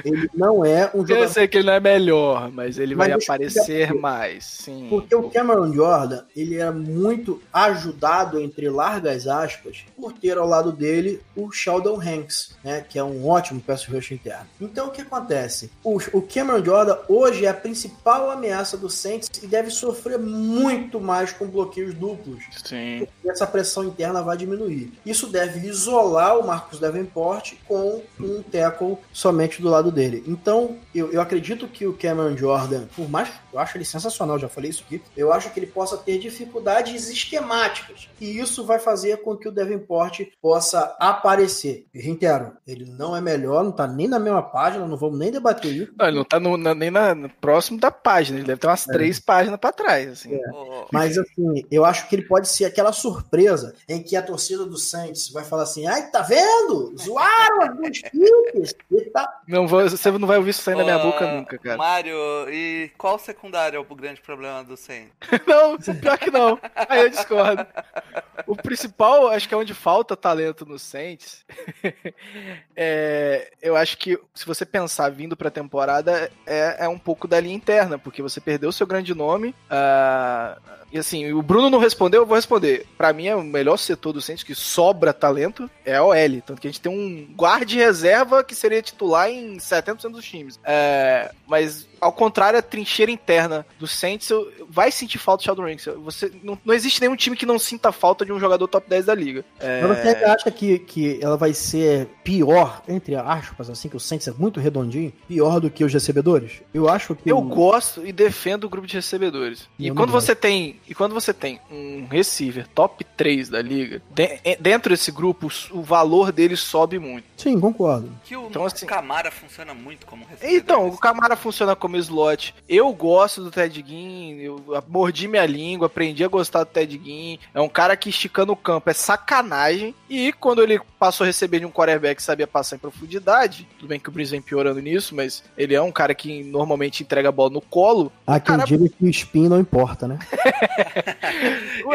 Ele não é um Eu jogador. sei que ele não é melhor, mas ele Mas vai eu aparecer mais. Sim. Porque o Cameron Jordan, ele era muito ajudado, entre largas aspas, por ter ao lado dele o Sheldon Hanks, né, que é um ótimo pass rush interno. Então o que acontece? O, o Cameron Jordan hoje é a principal ameaça do Saints e deve sofrer muito mais com bloqueios duplos. Sim. E essa pressão interna vai diminuir. Isso deve isolar o Marcus Davenport com um tackle somente do lado dele. Então, eu, eu acredito que o Cameron Jordan, por mais eu acho ele sensacional, já falei isso aqui, eu acho que ele possa ter dificuldades esquemáticas. E isso vai fazer com que o Davenport possa aparecer. E, reitero, ele não é melhor, não tá nem na mesma página, não vamos nem debater isso. Não, ele não tá no- na- nem na, no próximo da página, ele deve ter umas três páginas pra trás, assim. Ô, Mas assim, eu acho que ele pode ser aquela surpresa em que a torcida do Saints vai falar assim: ai, tá vendo? Zoaram as duas picks. E tá... Não vou, você não vai ouvir isso sair da minha boca nunca, cara. Mário, e qual secundário é o grande problema do Saints? [LAUGHS] Não, pior que não. Aí eu discordo. O principal, acho que é onde falta talento no Saints. [LAUGHS] é, eu acho que se você pensar vindo pra temporada, é, é um pouco da linha interna, porque você perdeu seu grande nome. ah, e assim, o Bruno não respondeu, eu vou responder. Pra mim, é o melhor setor do Saints que sobra talento é a OL. Tanto que a gente tem um guarde reserva que seria titular em 70% dos times. É, mas, ao contrário, a trincheira interna do Saints vai sentir falta do Sheldon Ranks. Você, não, não existe nenhum time que não sinta falta de um jogador top 10 da liga. É, Mas você acha que, que ela vai ser pior, entre aspas, assim, que o Saints é muito redondinho, pior do que os recebedores? Eu acho que. Eu o- gosto e defendo o grupo de recebedores. E quando gosto. você tem, e quando você tem um receiver top 3 da liga, de- é- dentro desse grupo o, o valor dele sobe muito. Sim, concordo. Que o Então, assim- Camara funciona muito como recebedor. Então, o Camara funciona como slot. Eu gosto do Ted Ginn, eu mordi minha língua, aprendi a gostar do Ted Ginn. É um cara que esticando o campo é sacanagem. E quando ele passou a receber de um quarterback que sabia passar em profundidade, tudo bem que o Breeze vem piorando nisso, mas ele é um cara que normalmente entrega a bola no colo. Há quem cara- diga que o spin não importa, né? [LAUGHS]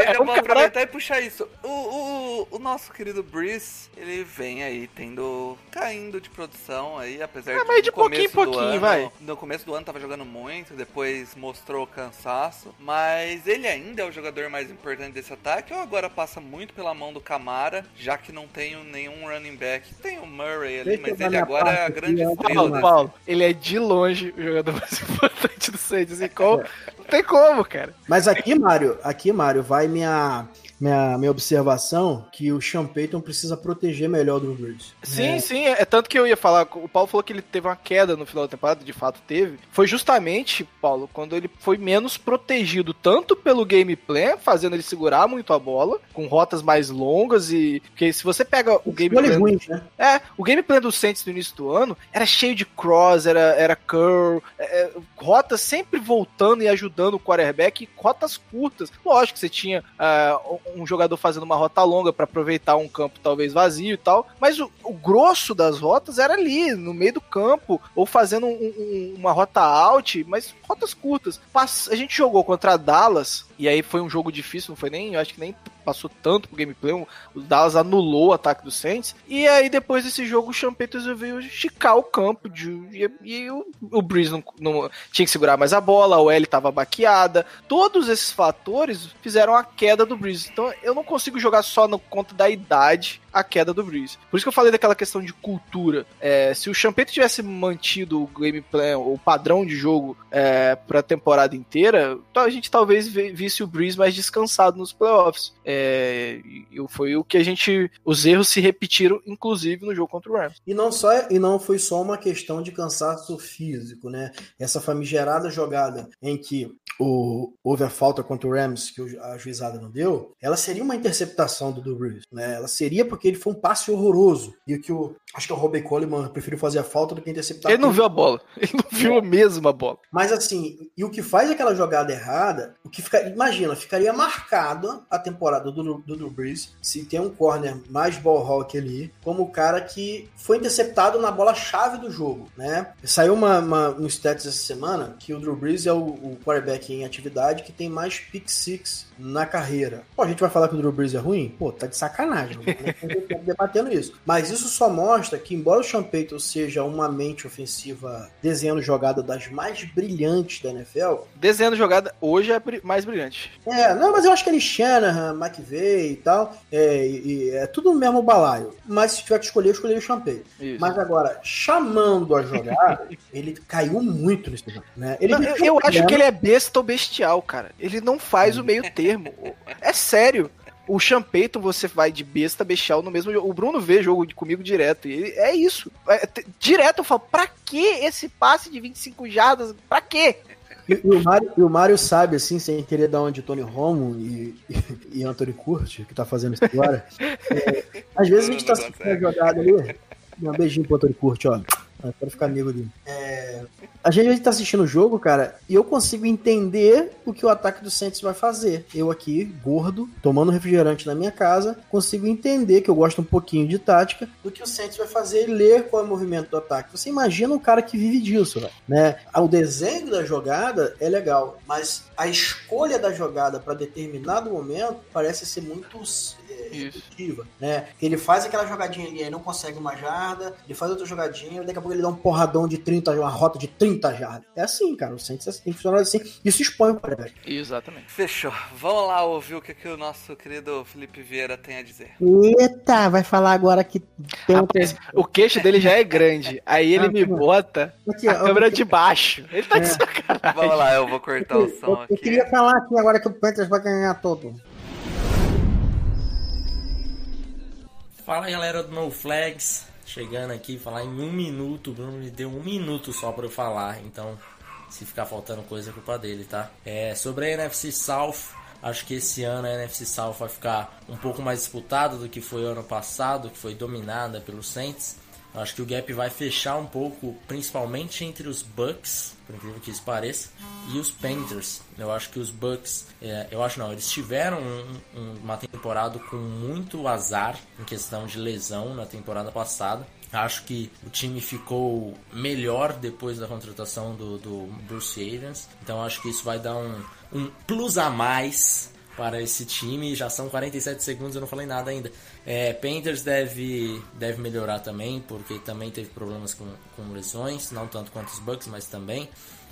É um vou cara- aproveitar e puxar isso. O, o, o nosso querido Breeze, ele vem aí tendo. caindo de produção aí, apesar É, mas de no começo pouquinho em do pouquinho, ano- vai. No começo do ano tava jogando muito, depois mostrou cansaço. Mas ele ainda é o jogador mais importante desse ataque, ou agora passa muito pela mão do Camara, já que não tem nenhum running back. Tem o Murray ali, Deixa eu mas ele agora é a parte grande ó. estrela. Paulo, desse- Paulo, ele é de longe o jogador [LAUGHS] mais importante do Saints. Assim, como, não tem como, cara. Mas aqui, Mário, aqui, Mário, vai minha, minha, minha observação que o Sean Payton precisa proteger melhor o Drew Brees. Sim, sim, é, é tanto que eu ia falar, o Paulo falou que ele teve uma queda no final da temporada, de fato teve. Foi justamente, Paulo, quando ele foi menos protegido, tanto pelo gameplay, fazendo ele segurar muito a bola, com rotas mais longas e. Porque se você pega o gameplay. Escolhas ruins, né? É, o gameplay do Saints no início do ano era cheio de cross, era, era curl, é, é, rotas sempre voltando e ajudando o quarterback, rotas curtas. Lógico que você tinha ah, um jogador fazendo uma rota longa para aproveitar um campo talvez vazio e tal, mas o, o grosso das rotas era ali, no meio do campo, ou fazendo um- um- uma rota out, mas rotas curtas. A gente jogou contra Dallas, e aí foi um jogo difícil, não foi nem, eu acho que nem passou tanto pro gameplay, o Dallas anulou o ataque do Saints, e aí depois desse jogo o Sean Peters veio esticar o campo, de, e, e o, o Breeze não, não tinha que segurar mais a bola, a OL tava baqueada, todos esses fatores fizeram a queda do Breeze. Então eu não consigo jogar só no conta da idade a queda do Breeze. Por isso que eu falei daquela questão de cultura. É, se o Champeto tivesse mantido o gameplay, o padrão de jogo é, para temporada inteira, a gente talvez ve- visse o Breeze mais descansado nos playoffs. É, e foi o que a gente. Os erros se repetiram, inclusive, no jogo contra o Rams. E não, só, e não foi só uma questão de cansaço físico, né? Essa famigerada jogada em que o, houve a falta contra o Rams, que a juizada não deu, ela seria uma interceptação do Drew Brees, né? Ela seria porque ele foi um passe horroroso. E o que o. Acho que o Robert Coleman preferiu fazer a falta do que interceptar. Ele não viu a bola. [LAUGHS] Ele não viu mesmo a bola. Mas assim, e o que faz aquela jogada errada, o que fica, imagina, ficaria marcada a temporada do, do Drew Brees se tem um corner mais ball hawk ali, como o cara que foi interceptado na bola chave do jogo, né? Saiu uma, uma, um stats essa semana que o Drew Brees é o, o quarterback em atividade que tem mais pick six na carreira. Pô, a gente vai falar que o Drew Brees é ruim? Pô, tá de sacanagem. Não debatendo isso. Mas isso só mostra que, embora o Sean Payton seja uma mente ofensiva desenhando jogada das mais brilhantes da NFL, Desenhando jogada hoje é mais brilhante. é, não, mas eu acho que ele Shanahan, McVeigh e tal, é, e- e é tudo no mesmo balaio. Mas se tiver que escolher, eu escolheria o Sean Payton. Isso. Mas agora, chamando a jogada, [LAUGHS] ele caiu muito nesse jogo, né? Ele Não, eu, eu acho que ele é besta ou bestial, cara. Ele não faz o meio termo. É sério. O Champeito você vai de besta bestial no mesmo jogo. O Bruno vê jogo de- comigo direto. E é isso. É, direto eu falo, pra que esse passe de 25 jardas? Pra quê? E, e o Mário, e o Mário sabe, assim, sem querer dar onde Tony Romo e, e, e Anthony Curti, que tá fazendo isso agora. é, às vezes a gente tá assistindo a jogada ali. Um beijinho pro Anthony Curti, ó. Eu quero ficar amigo dele. É, a gente, a gente tá assistindo o jogo, cara, e eu consigo entender o que o ataque do Saints vai fazer. Eu aqui, gordo, tomando refrigerante na minha casa, consigo entender que eu gosto um pouquinho de tática do que o Saints vai fazer e ler qual é o movimento do ataque. Você imagina um cara que vive disso, né? O desenho da jogada é legal, mas a escolha da jogada para determinado momento parece ser muito é, repetitiva, né? Ele faz aquela jogadinha ali, aí não consegue uma jarda, ele faz outra jogadinha, daqui a pouco ele dá um porradão de 30, uma rota de 30 jardas. É assim, cara, o Saints é assim, tem que funcionar assim. Isso expõe o quarterback. Exatamente. Fechou. Vamos lá ouvir o que, que o nosso querido Felipe Vieira tem a dizer. Eita, vai falar agora que tem um Rapaz, o queixo dele já é grande. Aí ele Ah, me bota Aqui, a câmera eu- de baixo. Ele tá de É. sacanagem. Vamos lá, eu vou cortar o Eu, som eu aqui. queria falar aqui agora que o Panthers vai ganhar todo. Fala galera do No Flags, chegando aqui, falar em um minuto, o Bruno me deu um minuto só pra eu falar, então se ficar faltando coisa é culpa dele, tá? É, sobre a NFC South, acho que esse ano a NFC South vai ficar um pouco mais disputada do que foi o ano passado, que foi dominada pelos Saints. Acho que o gap vai fechar um pouco, principalmente entre os Bucks, por incrível que isso pareça, e os Panthers. Eu acho que os Bucks, é, eu acho não, eles tiveram um- um- uma temporada com muito azar em questão de lesão na temporada passada. Acho que o time ficou melhor depois da contratação do, do Bruce Arians. Então acho que isso vai dar um, um plus a mais para esse time. Já são 47 segundos, eu não falei nada ainda. É, Panthers deve, deve melhorar também, porque também teve problemas com, com lesões, não tanto quanto os Bucks, mas também.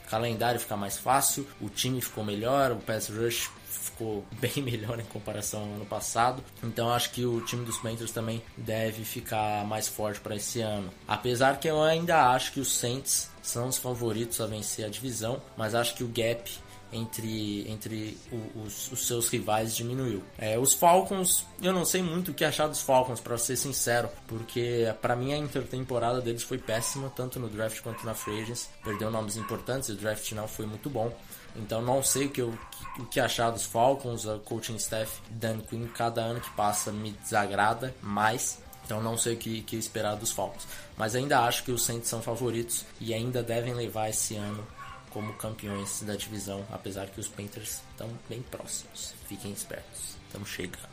O calendário fica mais fácil, o time ficou melhor, o pass rush ficou [LAUGHS] bem melhor em comparação ao ano passado. Então acho que o time dos Panthers também deve ficar mais forte para esse ano. Apesar que eu ainda acho que os Saints são os favoritos a vencer a divisão, mas acho que o gap entre, entre o- os, os seus rivais diminuiu. É, os Falcons, eu não sei muito o que achar dos Falcons, para ser sincero, porque para mim a intertemporada deles foi péssima, tanto no draft quanto na free agency. Perdeu nomes importantes, o draft não foi muito bom. Então não sei o que, eu, o que achar dos Falcons, a coaching staff Dan Quinn, cada ano que passa me desagrada mais. Então não sei o que, que esperar dos Falcons. Mas ainda acho que os Saints são favoritos e ainda devem levar esse ano como campeões da divisão, apesar que os Panthers estão bem próximos. Fiquem espertos, estamos chegando.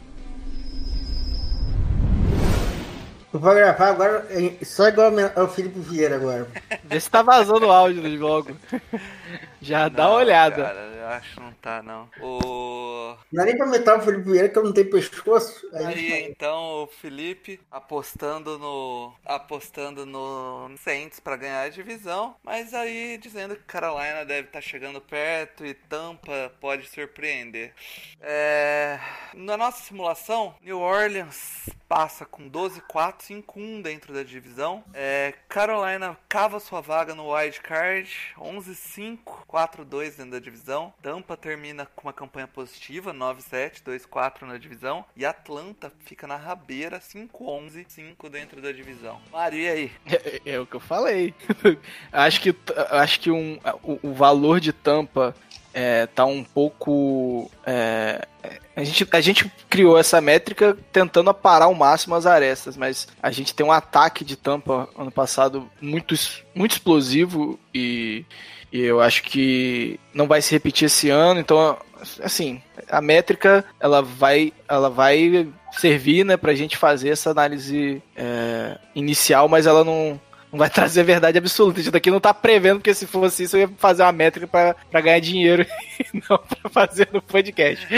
Eu vou gravar agora é, só igual ao Felipe Vieira agora. Vê se tá vazando o áudio do logo. [LAUGHS] Já dá uma Não, olhada. Cara, acho que não tá, não. O... Não é nem pra meter o Felipe Vieira que eu não tenho pescoço. Aí, Aí então o Felipe apostando no apostando no Saints pra ganhar a divisão, mas aí dizendo que Carolina deve estar chegando perto e Tampa pode surpreender. É, Na nossa simulação, New Orleans passa com 12-4, 5-1 dentro da divisão. É, Carolina cava sua vaga no wild card, 11-5, 4-2 dentro da divisão. Tampa termina com uma campanha positiva, 9-7, 2-4 na divisão. E Atlanta fica na rabeira, 5-11, 5 dentro da divisão. Mário, e aí? É, é o que eu falei. [LAUGHS] acho que, acho que um, o, o valor de Tampa é, tá um pouco. é, a, gente, a gente criou essa métrica tentando aparar ao máximo as arestas, mas a gente tem um ataque de Tampa ano passado muito, muito explosivo e, e eu acho que não vai se repetir esse ano, então assim, a métrica ela vai, ela vai servir né, pra gente fazer essa análise é, inicial, mas ela não, não vai trazer a verdade absoluta. Isso daqui não tá prevendo, porque se fosse isso, eu ia fazer uma métrica pra, pra ganhar dinheiro [LAUGHS] e não pra fazer no podcast. [LAUGHS]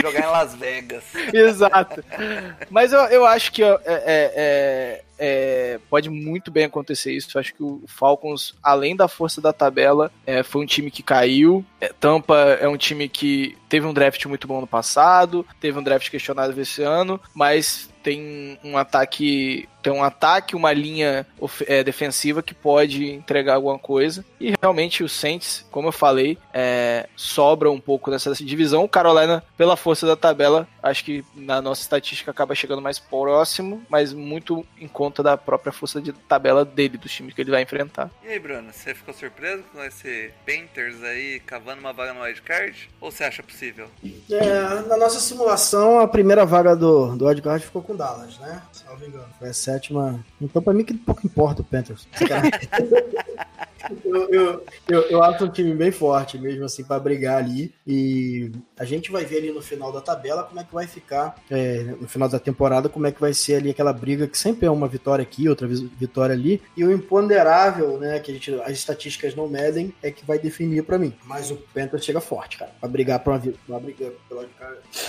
Jogar em Las Vegas. Exato. Mas eu, eu acho que é, é, é, é, pode muito bem acontecer isso. Eu acho que o Falcons, além da força da tabela, é, foi um time que caiu. É, Tampa é um time que teve um draft muito bom no passado, teve um draft questionado esse ano, mas tem um ataque, tem um ataque, uma linha é, defensiva que pode entregar alguma coisa. E realmente o Saints, como eu falei, é, sobra um pouco nessa divisão. O Carolina, pela força da tabela, acho que na nossa estatística acaba chegando mais próximo, mas muito em conta da própria força de tabela dele, dos times que ele vai enfrentar. E aí, Bruno, você ficou surpreso com esse Panthers aí cavando uma vaga no wildcard? Ou você acha possível? É, na nossa simulação, a primeira vaga do, do Wildcard ficou com o Dallas, né? Salvo engano. Foi a sétima. Então, pra mim, que pouco importa o Panthers. [LAUGHS] [LAUGHS] eu, eu, eu, eu acho um time bem forte mesmo, assim, pra brigar ali. E a gente vai ver ali no final da tabela como é que vai ficar, é, no final da temporada, como é que vai ser ali aquela briga que sempre é uma vitória aqui, outra vitória ali. E o imponderável, né, que a gente, as estatísticas não medem, é que vai definir pra mim. Mas o Panthers chega forte, cara, pra brigar pra uma, pra brigar pela.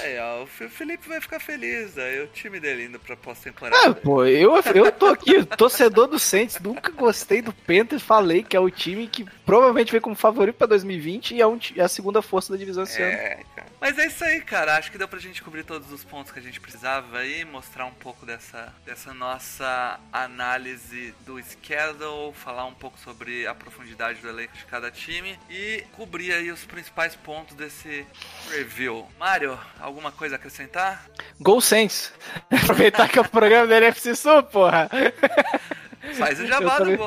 Aí, ó, o Felipe vai ficar feliz, aí o time dele indo pra Ah, pós-temporada. pô, eu, eu tô aqui, torcedor do Saints, nunca gostei do Panthers, falei que é o time que provavelmente vem como favorito pra 2020 e é, um é a segunda força da divisão esse ano. É, cara. Mas é isso aí, cara. Acho que deu pra gente cobrir todos os pontos que a gente precisava aí, mostrar um pouco dessa, dessa nossa análise do schedule, falar um pouco sobre a profundidade do elenco de cada time e cobrir aí os principais pontos desse review. Mário, alguma coisa a acrescentar? Gol Saints. [LAUGHS] Aproveitar que é o programa da NFC Sul, porra. [LAUGHS] Faz o Eu jabá também- do.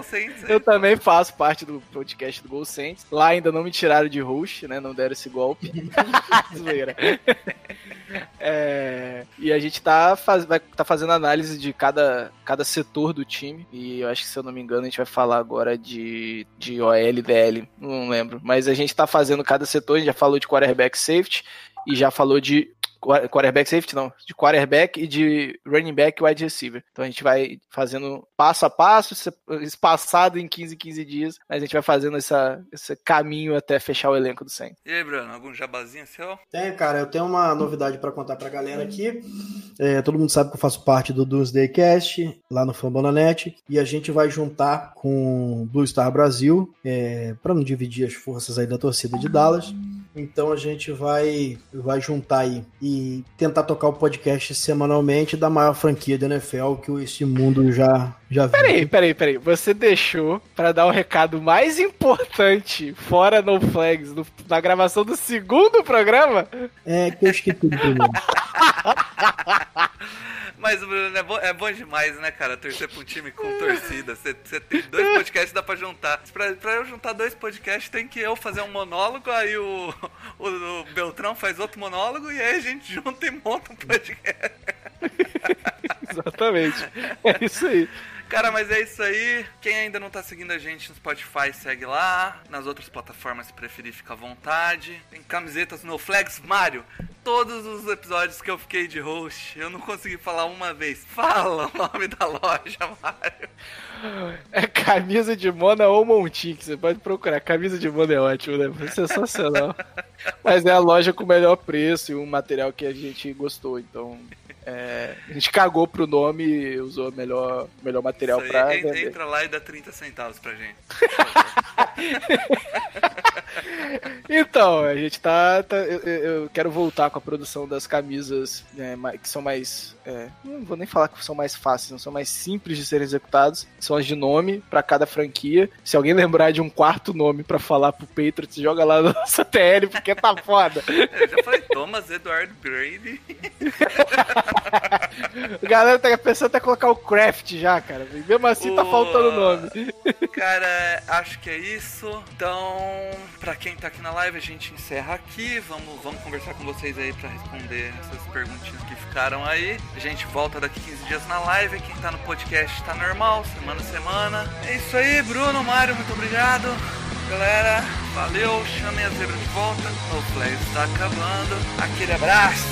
Eu também faço parte do podcast do Gol Saints. Lá ainda não me tiraram de host, né? Não deram esse golpe. [LAUGHS] Zoeira. É, e a gente tá, faz, vai, tá fazendo análise de cada, cada setor do time. E eu acho que, se eu não me engano, a gente vai falar agora de, de OL DL. Não lembro. Mas a gente tá fazendo cada setor. A gente já falou de quarterback safety e já falou de quarterback safety não, de quarterback e de running back e wide receiver. Então a gente vai fazendo passo a passo, espaçado em 15 15 dias, mas a gente vai fazendo essa, esse caminho até fechar o elenco do 100. E aí, Bruno, algum jabazinho seu? Tenho, cara, eu tenho uma novidade pra contar pra galera aqui. É, todo mundo sabe que eu faço parte do Doomsday Cast, lá no Fambonanet, e a gente vai juntar com o Blue Star Brasil, é, para não dividir as forças aí da torcida de Dallas. Então a gente vai, vai juntar aí e tentar tocar o podcast semanalmente da maior franquia da NFL que esse mundo já, já viu. Peraí, peraí, peraí. Você deixou pra dar o recado mais importante fora No Flags no- na gravação do segundo programa? É que eu esqueci do primeiro. [LAUGHS] Mas, Bruno, é bom, é bom demais, né, cara? Torcer pra um time com torcida. Você você tem dois podcasts, dá pra juntar. Pra, pra eu juntar dois podcasts, tem que eu fazer um monólogo, aí o, [LAUGHS] o, o Beltrão faz outro monólogo, e aí a gente junta e monta um podcast. [LAUGHS] Exatamente. É isso aí. Cara, mas é isso aí. Quem ainda não tá seguindo a gente no Spotify, segue lá. Nas outras plataformas, se preferir, fica à vontade. Tem camisetas no Flags Mario. Todos os episódios que eu fiquei de host, eu não consegui falar uma vez. Fala o nome da loja, Mario. É camisa de Mona ou Montique, você pode procurar. Camisa de Mona é ótimo, né? Foi sensacional. [LAUGHS] Mas é a loja com o melhor preço e um material que a gente gostou, então. é, a gente cagou pro nome e usou o melhor, melhor material Isso pra aí, en- vender. entra lá e dá 30 centavos pra gente. [LAUGHS] [LAUGHS] Então, a gente tá. tá- eu, eu- quero voltar com a produção das camisas ma- que são mais. é, não vou nem falar que são mais fáceis, não são mais simples de serem executados. São as de nome pra cada franquia. Se alguém lembrar de um quarto nome pra falar pro Patriots, joga lá na nossa TL, porque tá foda. Eu já falei Thomas Edward Brady. [LAUGHS] A galera tá pensando até colocar o Craft já, cara. Mesmo assim tá O- faltando nome. Cara, acho que é isso. Então, pra quem tá aqui na live, a gente encerra aqui. Vamos, vamos conversar com vocês aí pra responder essas perguntinhas que ficaram aí. A gente volta daqui 15 dias na live. Quem tá no podcast tá normal, semana a semana. É isso aí, Bruno, Mário, muito obrigado. Galera, valeu, chamem a zebra de volta. O Flags tá acabando. Aquele abraço.